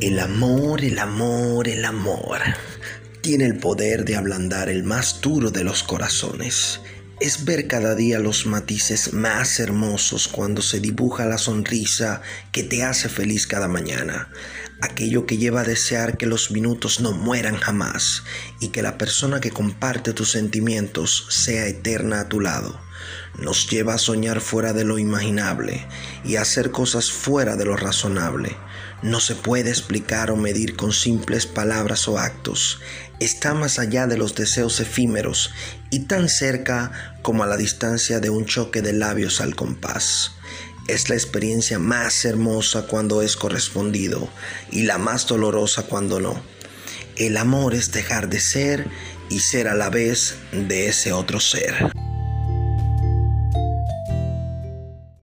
El amor, el amor, el amor tiene el poder de ablandar el más duro de los corazones. Es ver cada día los matices más hermosos cuando se dibuja la sonrisa que te hace feliz cada mañana. Aquello que lleva a desear que los minutos no mueran jamás y que la persona que comparte tus sentimientos sea eterna a tu lado. Nos lleva a soñar fuera de lo imaginable y a hacer cosas fuera de lo razonable. No se puede explicar o medir con simples palabras o actos. Está más allá de los deseos efímeros y tan cerca como a la distancia de un choque de labios al compás. Es la experiencia más hermosa cuando es correspondido y la más dolorosa cuando no. El amor es dejar de ser y ser a la vez de ese otro ser.